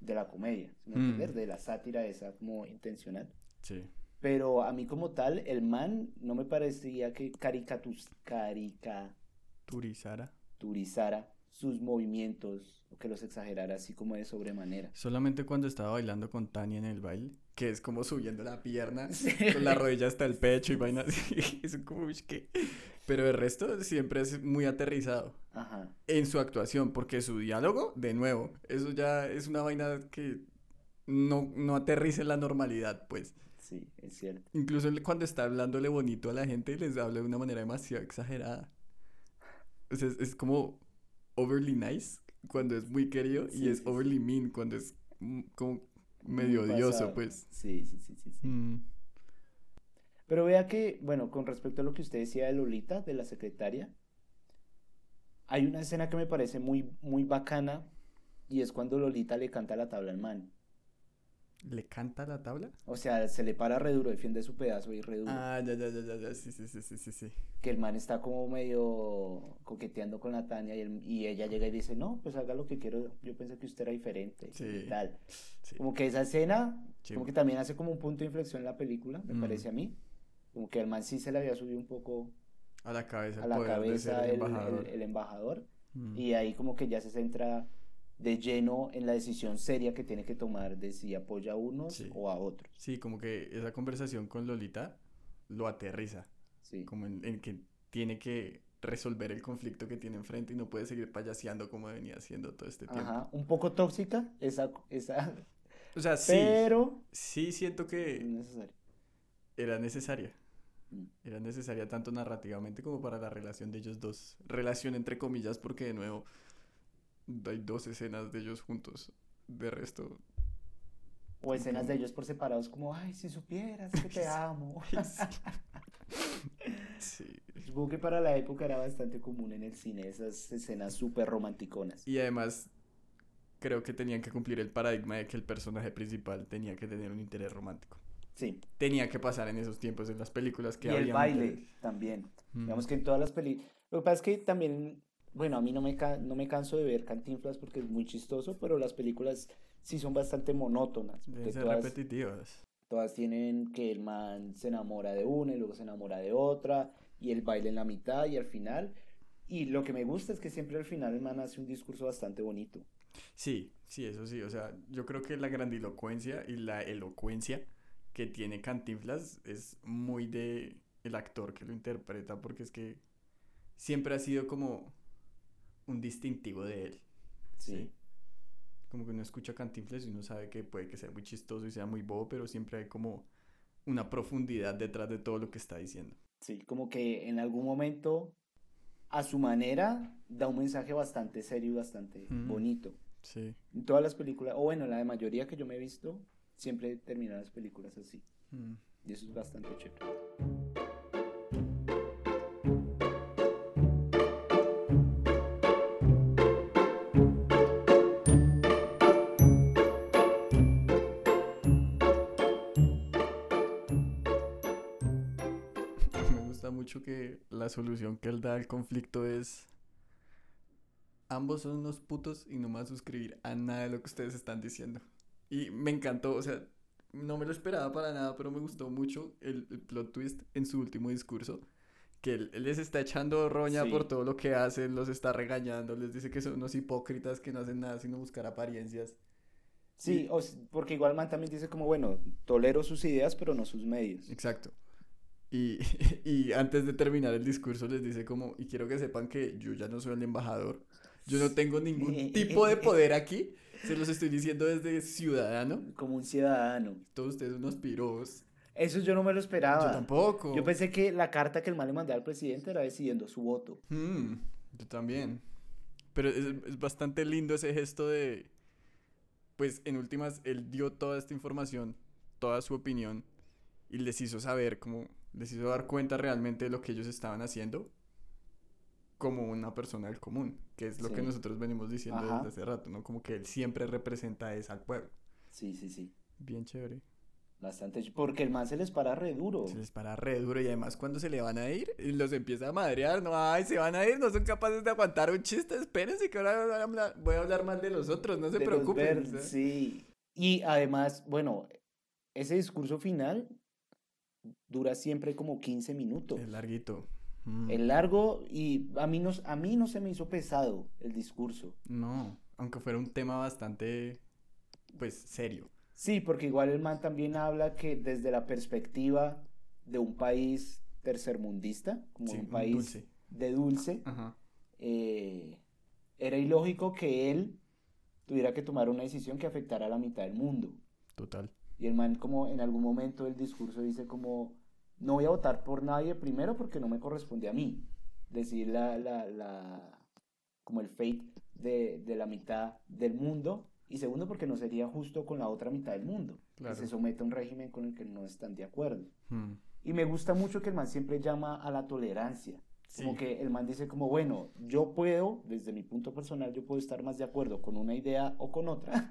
de la comedia, ¿sí me Mm. De la sátira esa como intencional. Sí. Pero a mí como tal, el man no me parecía que caricatus, Turizara. caricaturizara sus movimientos o que los exagerara así como de sobremanera. Solamente cuando estaba bailando con Tania en el baile, que es como subiendo la pierna, Sí. con la rodilla hasta el pecho y vainas así. Es como, ¿qué? Pero el resto siempre es muy aterrizado Ajá. en su actuación, porque su diálogo, de nuevo, eso ya es una vaina que no, no aterriza en la normalidad, pues. Sí, es cierto. Incluso cuando está hablándole bonito a la gente, les habla de una manera demasiado exagerada. O sea, es, es como overly nice cuando es muy querido Sí, y es sí, overly mean cuando es mm, como medio odioso, pasado. pues. Sí, sí, sí, sí, sí. Mm, Pero vea que, bueno, con respecto a lo que usted decía de Lolita, de la secretaria, hay una escena que me parece muy, muy bacana y es cuando Lolita le canta la tabla al man. ¿Le canta la tabla? O sea, se le para re duro, defiende su pedazo y re duro. Ah, ya, ya, ya, ya, ya, sí, sí, sí, sí, sí, sí. Que el man está como medio coqueteando con la Tania y, el- y ella llega y dice, no, pues haga lo que quiero, yo pensé que usted era diferente Sí. y tal. sí. Como que esa escena, Sí. como que también hace como un punto de inflexión en la película, me Mm. parece a mí. Como que el man sí se le había subido un poco A la cabeza a la cabeza el el, embajador. el- el embajador Mm. y ahí como que ya se centra de lleno en la decisión seria que tiene que tomar de si apoya a unos Sí. o a otros. Sí, como que esa conversación con Lolita lo aterriza. Sí. como en, en que tiene que resolver el conflicto que tiene enfrente y no puede seguir payaseando como venía haciendo todo este tiempo. Ajá, un poco tóxica esa, esa O sea, sí, pero sí siento que necesario. era necesaria. Mm. Era necesaria tanto narrativamente como para la relación de ellos dos. Relación entre comillas porque de nuevo hay dos escenas de ellos juntos. De resto, O escenas de Como- ellos por separados como, ay, si supieras que te amo. sí. Supongo que para la época era bastante común en el cine esas escenas súper romanticonas. Y además creo que tenían que cumplir el paradigma de que el personaje principal tenía que tener un interés romántico. Sí, Tenía que pasar en esos tiempos en las películas que y el había baile también. Mm. Digamos que en todas las películas. Lo que pasa es que también, bueno, a mí no me, ca- no me canso de ver Cantinflas porque es muy chistoso, pero las películas sí son bastante monótonas. Deben ser todas- repetitivas. Todas tienen que el man se enamora de una y luego se enamora de otra y el baile en la mitad y al final. Y lo que me gusta es que siempre al final el man hace un discurso bastante bonito. Sí, sí, eso sí. O sea, yo creo que la grandilocuencia y la elocuencia que tiene Cantinflas es muy de el actor que lo interpreta porque es que siempre ha sido como un distintivo de él. Sí. Como que uno escucha Cantinflas y uno sabe que puede que sea muy chistoso y sea muy bobo, pero siempre hay como una profundidad detrás de todo lo que está diciendo. Sí, como que en algún momento, a su manera, da un mensaje bastante serio y bastante bonito. Sí. En todas las películas, o bueno, la de mayoría que yo me he visto, siempre terminan las películas así. Y eso es bastante chévere. Que la solución que él da al conflicto es ambos son unos putos y no me a suscribir a nada de lo que ustedes están diciendo. Y me encantó, o sea, no me lo esperaba para nada, pero me gustó mucho el, plot twist en su último discurso. Que él, les está echando roña por todo lo que hacen, los está regañando, les dice que son unos hipócritas que no hacen nada sino buscar apariencias. Sí, porque igual Man también dice como, bueno, tolero sus ideas, pero no sus medios. Exacto. Y, y, antes de terminar el discurso les dice como, y quiero que sepan que yo ya no soy el embajador, yo no tengo ningún tipo de poder aquí, se los estoy diciendo desde ciudadano. Como un ciudadano. Todos ustedes unos piros. Eso yo no me lo esperaba. Yo tampoco. Yo pensé que la carta que el mal le mandaba al presidente era decidiendo su voto. Hmm, yo también. Pero es, es bastante lindo ese gesto de, pues en últimas, él dio toda esta información, toda su opinión, y les hizo saber como les hizo dar cuenta realmente de lo que ellos estaban haciendo como una persona del común, que es lo que nosotros venimos diciendo desde hace rato, ¿no? Como que él siempre representa eso al pueblo. Sí, sí, sí. Bien chévere. Bastante, porque el man se les para re duro. Se les para re duro y además cuando se le van a ir, los empieza a madrear, no, ay, se van a ir, no son capaces de aguantar un chiste, espérense que ahora voy a hablar mal de los otros, no se preocupen. Sí, y además, bueno, ese discurso final dura siempre como 15 minutos. El larguito. Mm. El largo y a mí, no, a mí no se me hizo pesado el discurso. No, aunque fuera un tema bastante, pues, serio. Sí, porque igual el man también habla que desde la perspectiva de un país tercermundista, como un país de dulce, eh, era ilógico que él tuviera que tomar una decisión que afectara a la mitad del mundo. Total. Y el man como en algún momento del discurso dice como, no voy a votar por nadie, primero porque no me corresponde a mí decir la, la, la como el fate de, de, la mitad del mundo, y segundo porque no sería justo con la otra mitad del mundo, que se somete a un régimen con el que no están de acuerdo. Hmm. Y me gusta mucho que el man siempre llama a la tolerancia. Como que el man dice como, bueno, yo puedo, desde mi punto personal, yo puedo estar más de acuerdo con una idea o con otra,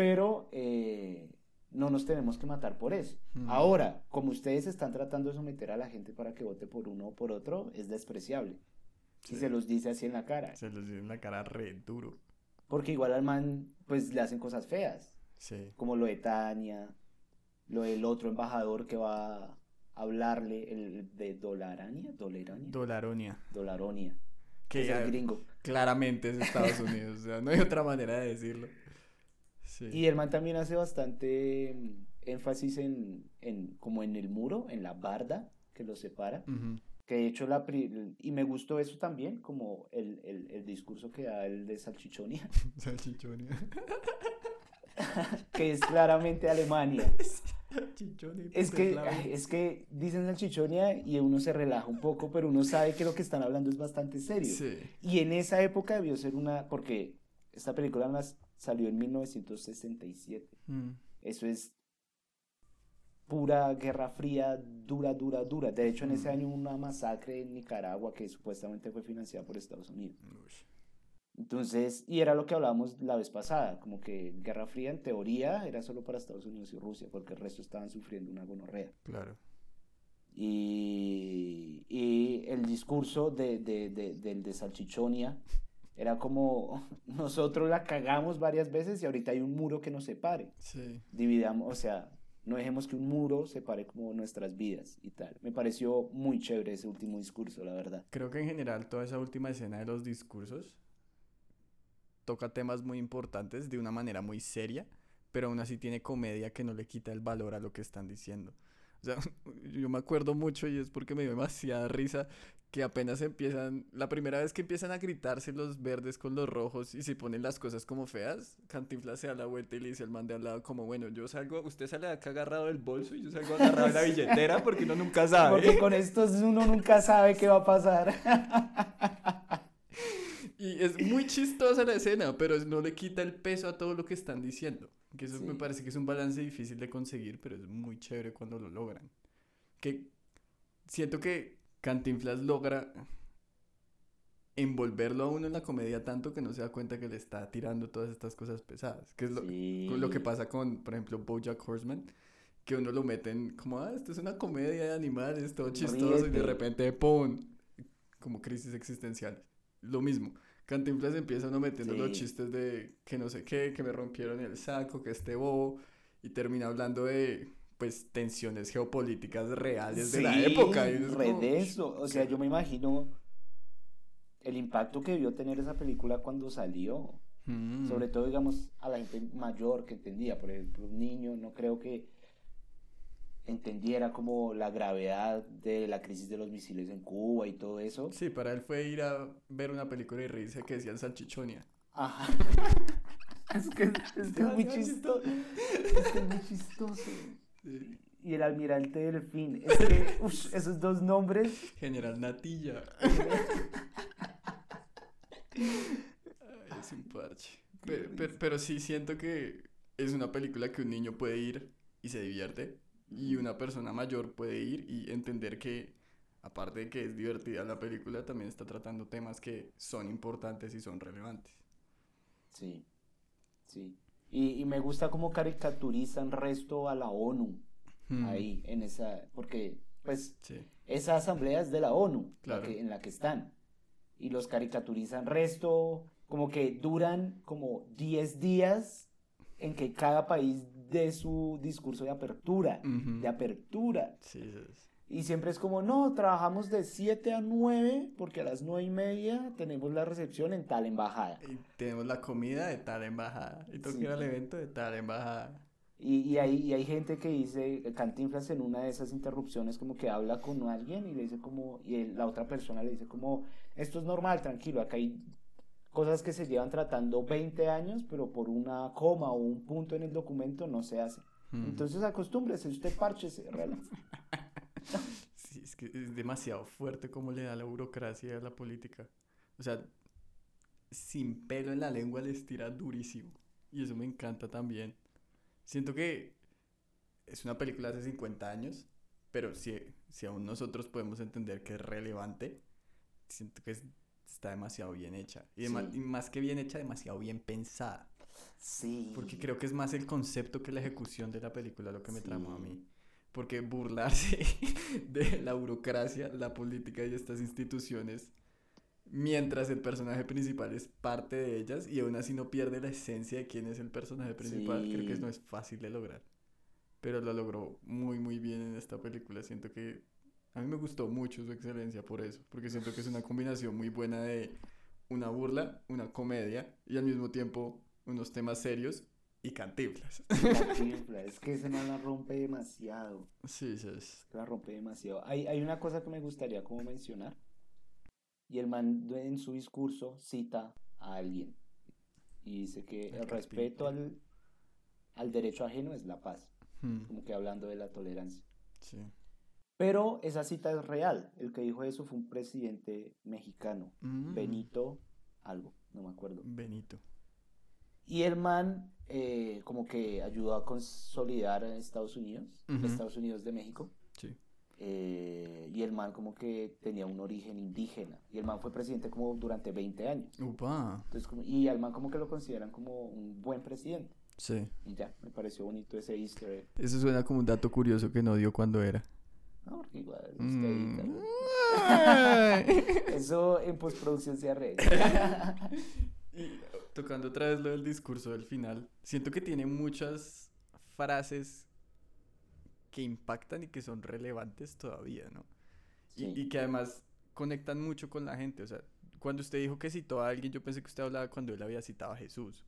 pero eh, no nos tenemos que matar por eso. Ahora, como ustedes están tratando de someter a la gente para que vote por uno o por otro, es despreciable. Y se los dice así en la cara. Se los dice en la cara re duro. Porque igual al man, pues le hacen cosas feas. Sí. Como lo de Tania, lo del otro embajador que va a hablarle, el de Dolarania, Dolarania. Dolaronia. Dolaronia. Que, es el gringo. Claramente es Estados Unidos, o sea, no hay otra manera de decirlo. Y el man también hace bastante mm, énfasis en, en, como en el muro, en la barda que lo separa. Que de hecho, la y me gustó eso también, como el, el, el discurso que da el de Salchichonia. Salchichonia. que es claramente Alemania. es que, es que dicen salchichonia y uno se relaja un poco, pero uno sabe que lo que están hablando es bastante serio. Y en esa época debió ser una, porque esta película salió en 1967. Mm. Eso es pura guerra fría, dura, dura, dura. De hecho, en ese mm. año una masacre en Nicaragua que supuestamente fue financiada por Estados Unidos. Entonces, y era lo que hablábamos la vez pasada, como que Guerra Fría en teoría era solo para Estados Unidos y Rusia, porque el resto estaban sufriendo una gonorrea. Claro. Y, y el discurso de, de, de, del de Salchichonia Era como nosotros la cagamos varias veces y ahorita hay un muro que nos separe. Sí. Dividamos, o sea, no dejemos que un muro separe como nuestras vidas y tal. Me pareció muy chévere ese último discurso, la verdad. Creo que en general toda esa última escena de los discursos toca temas muy importantes de una manera muy seria, pero aún así tiene comedia que no le quita el valor a lo que están diciendo. O sea, yo me acuerdo mucho y es porque me dio demasiada risa que apenas empiezan, la primera vez que empiezan a gritarse los verdes con los rojos y se ponen las cosas como feas, Cantinflas se da la vuelta y le dice al man de al lado como, bueno, yo salgo, usted sale de acá agarrado del bolso y yo salgo agarrado de la billetera porque uno nunca sabe. Porque con estos uno nunca sabe qué va a pasar. y es muy chistosa la escena, pero no le quita el peso a todo lo que están diciendo. Que eso me parece que es un balance difícil de conseguir, pero es muy chévere cuando lo logran. Que siento que Cantinflas logra envolverlo a uno en la comedia tanto que no se da cuenta que le está tirando todas estas cosas pesadas. Que es lo, lo que pasa con, por ejemplo, Bojack Horseman, que uno lo meten como, ah, esto es una comedia de animales, todo chistoso, y de repente, ¡pum! Como crisis existencial. Lo mismo. Cantinflas empieza uno metiendo los chistes de que no sé qué, que me rompieron el saco, que este bobo, y termina hablando de pues tensiones geopolíticas reales de la época. Y de eso. O sea, yo me imagino el impacto que debió tener esa película cuando salió. Mm. Sobre todo, digamos, a la gente mayor que entendía. Por ejemplo, un niño, no creo que entendiera como la gravedad de la crisis de los misiles en Cuba y todo eso. Sí, para él fue ir a ver una película y reírse que decían salchichonia. Ajá. es que es, muy chistoso. Es que es muy chistoso. Y el almirante Delfín. Es que, esos dos nombres. General Natilla. es un parche. Pero, sí siento que es una película que un niño puede ir y se divierte. Y una persona mayor puede ir y entender que, aparte de que es divertida la película, también está tratando temas que son importantes y son relevantes. Sí, sí. Y, me gusta cómo caricaturizan resto a la ONU hmm. ahí, en esa, porque pues esa asamblea es de la ONU, en la que están. Y los caricaturizan resto, como que duran como 10 días en que cada país dé su discurso de apertura, de apertura. Sí, sí. Y siempre es como, no, trabajamos de 7 a 9 porque a las 9 y media tenemos la recepción en tal embajada. Y tenemos la comida de tal embajada. Y toca el evento de tal embajada. Y, y, hay, y hay gente que dice, Cantinflas en una de esas interrupciones como que habla con alguien y le dice como, y la otra persona le dice como, esto es normal, tranquilo, acá hay cosas que se llevan tratando 20 años, pero por una coma o un punto en el documento no se hace. Hmm. Entonces acostúmbrese, usted párchese, Sí, es que es demasiado fuerte como le da la burocracia a la política. O sea, sin pelo en la lengua les tira durísimo. Y eso me encanta también. Siento que es una película hace 50 años, pero si, si aún nosotros podemos entender que es relevante, siento que está demasiado bien hecha. Y, más que bien hecha, demasiado bien pensada. Sí. Porque creo que es más el concepto que la ejecución de la película lo que me tramó a mí porque burlarse de la burocracia, la política y estas instituciones, mientras el personaje principal es parte de ellas y aún así no pierde la esencia de quién es el personaje principal, creo que no es fácil de lograr. Pero lo logró muy, muy bien en esta película. Siento que a mí me gustó mucho su excelencia por eso, porque siento que es una combinación muy buena de una burla, una comedia y al mismo tiempo unos temas serios y Cantinflas. Cantinflas, es que ese man la rompe demasiado. Sí, sí. La rompe demasiado. Hay, hay una cosa que me gustaría como mencionar. Y el man en su discurso cita a alguien. Y dice que el, respeto al, al, derecho ajeno es la paz. Hmm. Como que hablando de la tolerancia. Sí. Pero esa cita es real. El que dijo eso fue un presidente mexicano. Mm. Benito algo, no me acuerdo. Benito. Y el man eh, como que ayudó a consolidar a Estados Unidos, Estados Unidos de México. Sí. Eh, y el man como que tenía un origen indígena. Y el man fue presidente como durante 20 años. Upa. Entonces, como, y al man como que lo consideran como un buen presidente. Sí. Y ya, me pareció bonito ese easter egg. Eso suena como un dato curioso que no dio cuando era. No, porque igual, mm. Eso en postproducción se arregla. y tocando otra vez lo del discurso del final, siento que tiene muchas frases que impactan y que son relevantes todavía, ¿no? Y, Sí. y que además conectan mucho con la gente. O sea, cuando usted dijo que citó a alguien, yo pensé que usted hablaba cuando él había citado a Jesús.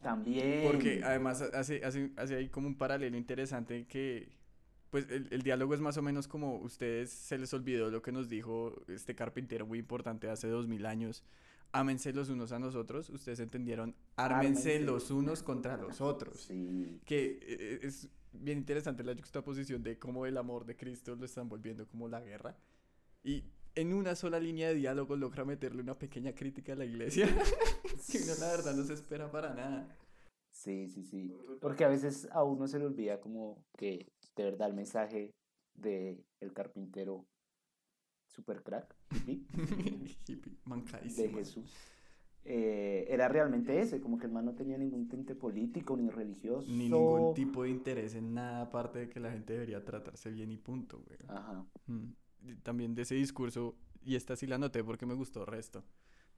También. Porque además hace, hace, hace ahí como un paralelo interesante que, pues el, el diálogo es más o menos como ustedes se les olvidó lo que nos dijo este carpintero muy importante hace dos mil años. Ámense los unos a nosotros. Ustedes entendieron, ármense los unos contra los otros. Sí. Que eh, es bien interesante la juxtaposición de cómo el amor de Cristo lo están volviendo como la guerra. Y en una sola línea de diálogo logra meterle una pequeña crítica a la iglesia. que uno la verdad no se espera para nada. Sí, sí, sí. Porque a veces a uno se le olvida como que de verdad el mensaje de el carpintero super crack hippie, Hippie, de. Jesús eh, era realmente ese, como que el man no tenía ningún tinte político ni religioso. Ni ningún tipo de interés en nada aparte de que la gente debería tratarse bien y punto, güey. Ajá. Mm. También de ese discurso, y esta sí la anoté porque me gustó el resto.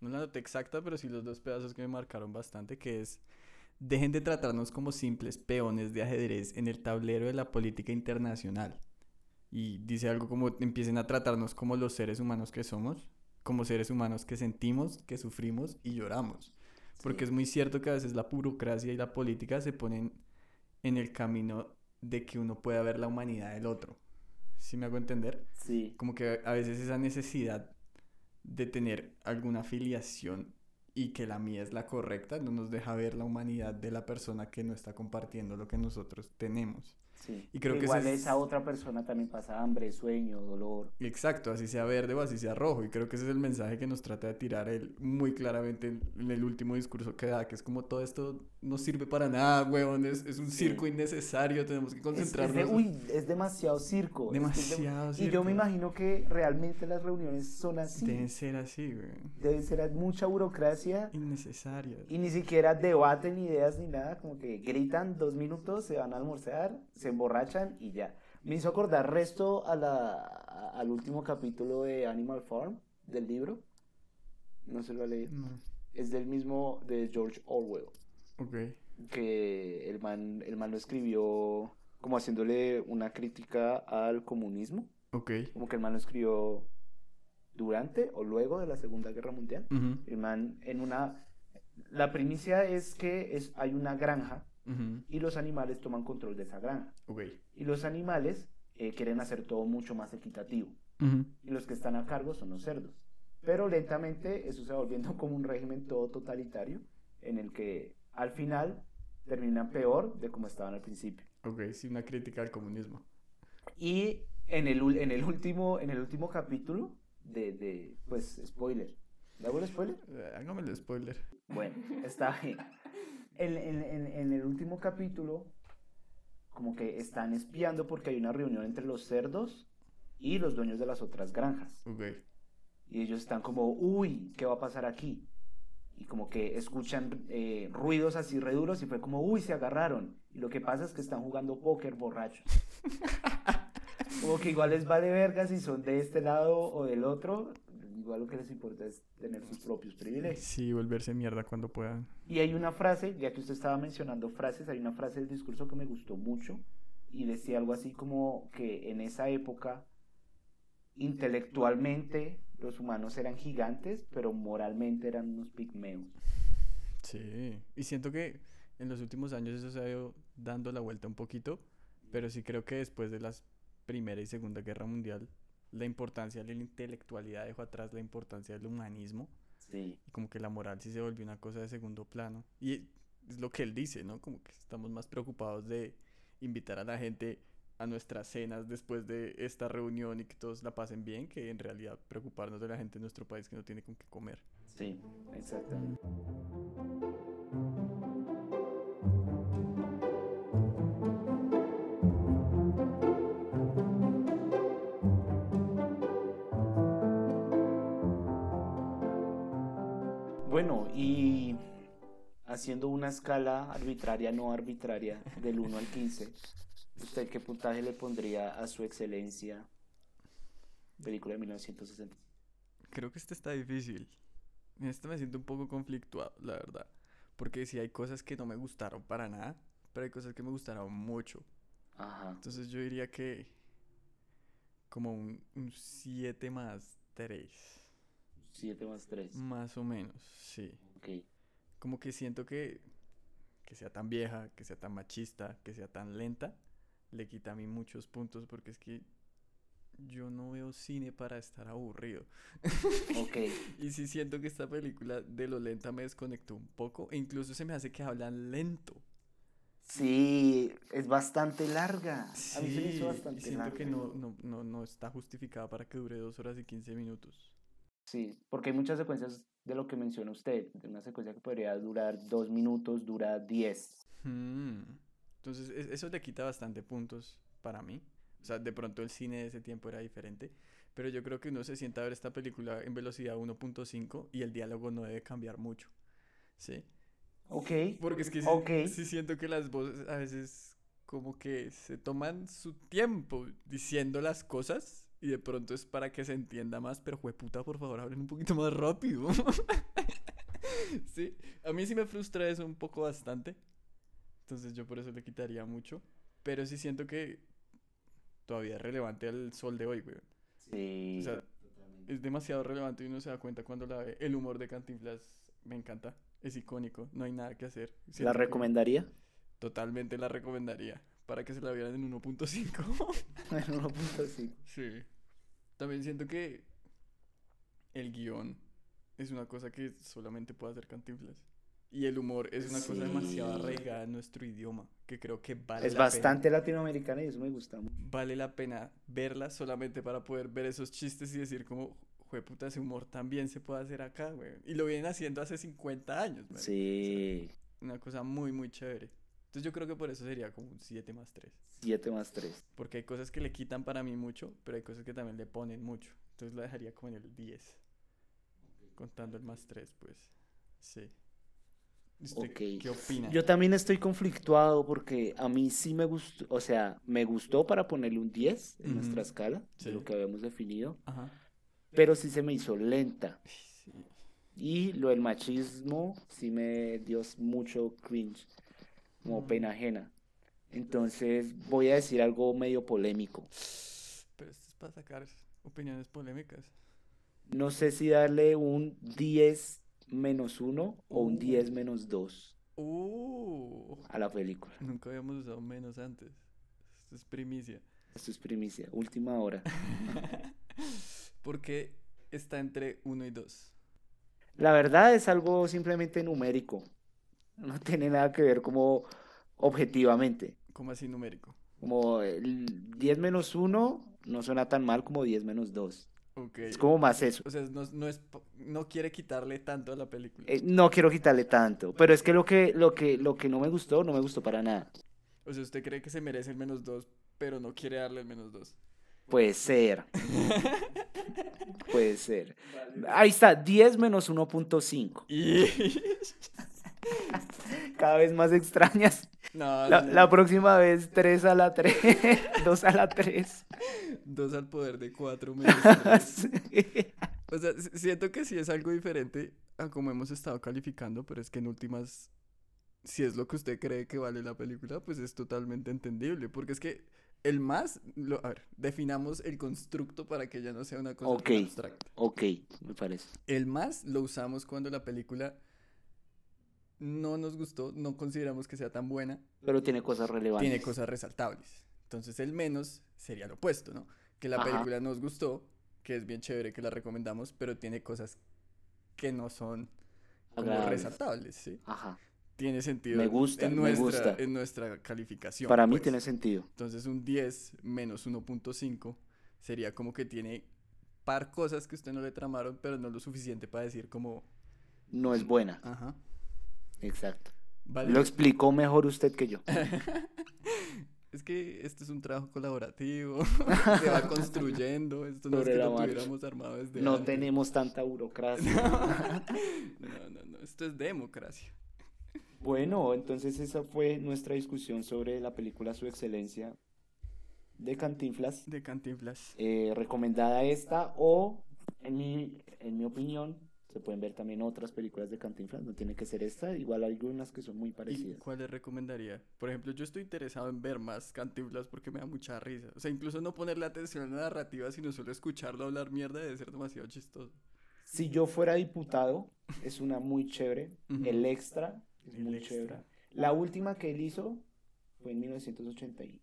No la anoté exacta, pero sí los dos pedazos que me marcaron bastante, que es, dejen de tratarnos como simples peones de ajedrez en el tablero de la política internacional. Y dice algo como, empiecen a tratarnos como los seres humanos que somos, como seres humanos que sentimos, que sufrimos y lloramos. Porque es muy cierto que a veces la burocracia y la política se ponen en el camino de que uno pueda ver la humanidad del otro. ¿Sí me hago entender? Sí. Como que a veces esa necesidad de tener alguna afiliación y que la mía es la correcta no nos deja ver la humanidad de la persona que no está compartiendo lo que nosotros tenemos. Sí. Y creo que igual ese es- esa otra persona también pasa hambre, sueño, dolor. Exacto, así sea verde o así sea rojo. Y creo que ese es el mensaje que nos trata de tirar él muy claramente en, en el último discurso que da, que es como todo esto no sirve para nada, huevón, es, es un Sí. circo innecesario, tenemos que Es, es concentrarnos. de, uy, es demasiado circo. es es Demasiado Y yo circo. me imagino que realmente las reuniones son así. Deben ser así, güey. Debe ser mucha burocracia Innecesarias. y ni siquiera debaten ideas ni nada, como que gritan dos minutos, se van a almorzar, se emborrachan y ya. Me hizo acordar resto a la, a- al último capítulo de Animal Farm del libro. No se lo ha leído. No. Es del mismo de George Orwell, Ok. que el man, el man lo escribió como haciéndole una crítica al comunismo. Ok. Como que el man lo escribió durante o luego de la Segunda Guerra Mundial. Ujú, El man en una... La primicia es que es, hay una granja ujú, y los animales toman control de esa granja. Ok. Y los animales eh, quieren hacer todo mucho más equitativo. Ujú, Y los que están a cargo son los cerdos. Pero lentamente eso se va volviendo como un régimen todo totalitario en el que al final terminan peor de como estaban al principio. Ok, sí, una crítica al comunismo. Y en el, en el, último, en el último capítulo de, de pues, spoiler. ¿Le hago el spoiler? Eh, Hágame el spoiler. Bueno, está bien. En, en- en- en el último capítulo, como que están espiando porque hay una reunión entre los cerdos y los dueños de las otras granjas. Ok. Y ellos están como, uy, ¿qué va a pasar aquí? Y como que escuchan eh, ruidos así re duros y fue como, uy, se agarraron. Y lo que pasa es que están jugando póker borrachos. como que igual les vale verga si son de este lado o del otro. Igual lo que les importa es tener sus propios privilegios. Sí, volverse mierda cuando puedan. Y hay una frase, ya que usted estaba mencionando frases, hay una frase del discurso que me gustó mucho y decía algo así como que en esa época intelectualmente los humanos eran gigantes, pero moralmente eran unos pigmeos. Sí. Y siento que en los últimos años eso se ha ido dando la vuelta un poquito, pero sí creo que después de las Primera y Segunda Guerra Mundial, la importancia de la intelectualidad dejó atrás la importancia del humanismo Sí, y como que la moral sí se volvió una cosa de segundo plano. Y es lo que él dice, ¿no? Como que estamos más preocupados de invitar a la gente a nuestras cenas después de esta reunión y que todos la pasen bien, que en realidad preocuparnos de la gente en nuestro país que no tiene con qué comer. sí, exactamente. Bueno, y haciendo una escala arbitraria, no arbitraria, del 1 al 15, ¿usted qué puntaje le pondría a su excelencia película de 1960. Creo que este está difícil. En este me siento un poco conflictuado, la verdad. Porque sí hay cosas que no me gustaron para nada, pero hay cosas que me gustaron mucho. Ajá. Entonces yo diría que como un, 7 más 3. 7 más 3. Más o menos, sí. Ok. Como que siento que que sea tan vieja, que sea tan machista, que sea tan lenta, le quita a mí muchos puntos porque es que yo no veo cine para estar aburrido. Ok. y sí siento que esta película de lo lenta me desconectó un poco e incluso se me hace que hablan lento. Sí, es bastante larga. a mí se me hizo bastante siento que no, no, no, no está justificada para que dure dos horas y 15 minutos. Sí, porque hay muchas secuencias de lo que menciona usted. De una secuencia que podría durar dos minutos, dura diez. Hmm. Entonces, eso le quita bastante puntos para mí. O sea, de pronto el cine de ese tiempo era diferente. Pero yo creo que uno se sienta a ver esta película en velocidad 1.5 y el diálogo no debe cambiar mucho. ¿Sí? Ok. Porque es que sí, siento que las voces a veces como que se toman su tiempo diciendo las cosas y de pronto es para que se entienda más, pero jueputa, por favor, hablen un poquito más rápido. sí, a mí sí me frustra eso un poco bastante. Entonces yo por eso le quitaría mucho. Pero sí siento que todavía es relevante al sol de hoy, güey. Sí. O sea, es demasiado relevante y uno se da cuenta cuando la ve. El humor de Cantinflas me encanta. Es icónico, no hay nada que hacer. ¿La recomendaría? Totalmente la recomendaría. Para que se la vieran en 1.5. en 1.5. Sí. También siento que el guion es una cosa que solamente puede hacer Cantinflas. Y el humor es una cosa demasiado arraigada en nuestro idioma, que creo que vale es bastante latinoamericana y eso me gusta mucho. Vale la pena verla solamente para poder ver esos chistes y decir como, puta, ese humor también se puede hacer acá, güey. Y lo vienen haciendo hace 50 años, güey. Sí. una cosa muy, muy chévere. Entonces yo creo que por eso sería como un 7 más 3. 7 más 3. Porque hay cosas que le quitan para mí mucho, pero hay cosas que también le ponen mucho. Entonces la dejaría como en el 10. Contando el más 3, pues. Sí. ¿Qué opina? Yo también estoy conflictuado porque a mí sí me gustó, o sea, me gustó para ponerle un 10 en nuestra escala, de lo que habíamos definido, pero sí se me hizo lenta. Y lo del machismo sí me dio mucho cringe, como pena ajena. Entonces voy a decir algo medio polémico. Pero esto es para sacar opiniones polémicas. No sé si darle un 10 menos uno o un 10 menos 2 uh. a la película. Nunca habíamos usado menos antes. Esto es primicia. Esto es primicia, última hora. Porque está entre 1 y 2. La verdad es algo simplemente numérico. No tiene nada que ver como objetivamente. ¿Cómo así numérico? Como el 10 menos 1 no suena tan mal como 10 menos 2. Es como más eso. O sea, no, no, es, no quiere quitarle tanto a la película. Eh, no quiero quitarle tanto, pero es que lo que, lo que lo que no me gustó, no me gustó para nada. O sea, usted cree que se merece el menos dos, pero no quiere darle el menos dos. Puede ser. Puede ser. Ahí está, 10 menos 1.5. Cada vez más extrañas. No, la, la, próxima vez 3 a la 3, 2 a la 3. 2 al poder de 4 menos O sea, siento que sí es algo diferente a como hemos estado calificando, pero es que en últimas, si es lo que usted cree que vale la película, pues es totalmente entendible, porque es que el más, lo, a ver, definamos el constructo para que ya no sea una cosa okay, abstracta. Ok, me parece. El más lo usamos cuando la película no nos gustó, no consideramos que sea tan buena. Pero tiene cosas relevantes. Tiene cosas resaltables. Entonces el menos sería lo opuesto, ¿no? Que la película nos gustó, que es bien chévere, que la recomendamos, pero tiene cosas que no son como resaltables, ¿sí? Ajá. Tiene sentido. Me gusta, en nuestra, me gusta. En nuestra calificación. Para mí pues. tiene sentido. Entonces un 10 menos 1.5 sería como que tiene par cosas que usted no le tramaron, pero no lo suficiente para decir como... No es buena. Ajá. Exacto. Lo explicó mejor usted que yo. es que esto es un trabajo colaborativo, se va construyendo, esto no es que lo tuviéramos armado desde No tenemos tanta burocracia. no, no, no, esto es democracia. Bueno, entonces esa fue nuestra discusión sobre la película Su Excelencia de Cantinflas. De Cantinflas. Eh, recomendada esta o, en mi, en mi opinión, se pueden ver también otras películas de Cantinflas, no tiene que ser esta, igual algunas que son muy ¿Y parecidas. cuáles recomendaría? Por ejemplo, yo estoy interesado en ver más Cantinflas porque me da mucha risa. O sea, incluso no ponerle atención a la narrativa, sino solo escucharlo hablar mierda debe ser demasiado chistoso. Si yo fuera diputado, es una muy chévere. Ujú. El extra es El muy extra. chévere. La última que él hizo fue en 1982.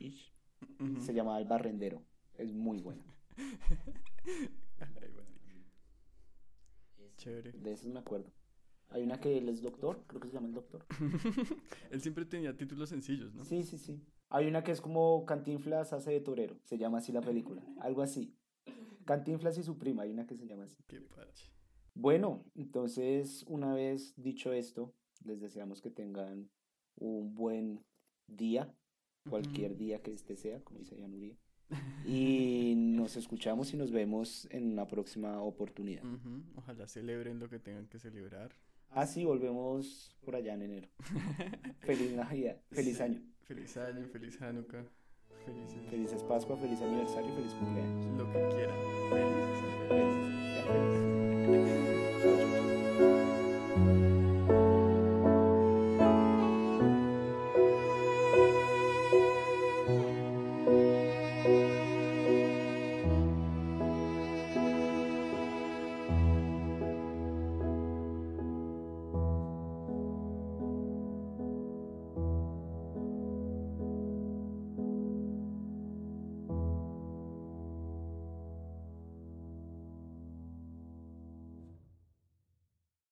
ish. Ujú. Se llamaba El Barrendero. Es muy buena. Ay. Chévere. De eso me acuerdo. Hay una que él es doctor, creo que se llama el doctor. Él siempre tenía títulos sencillos, ¿no? Sí, sí, sí. Hay una que es como Cantinflas hace de torero. Se llama así la película. Algo así. Cantinflas y su prima. Hay una que se llama así. Qué parche. Bueno, entonces una vez dicho esto, les deseamos que tengan un buen día, cualquier día que este sea, como dice Yanuría. Y nos escuchamos y nos vemos en una próxima oportunidad. Ojalá celebren lo que tengan que celebrar. Ah, sí, volvemos por allá en enero. Feliz Navidad, feliz año, Feliz año, feliz Hanukkah. Felices. felices Pascua, feliz aniversario, feliz cumpleaños. Lo que quieran. Felices. Felices, felices. Chao.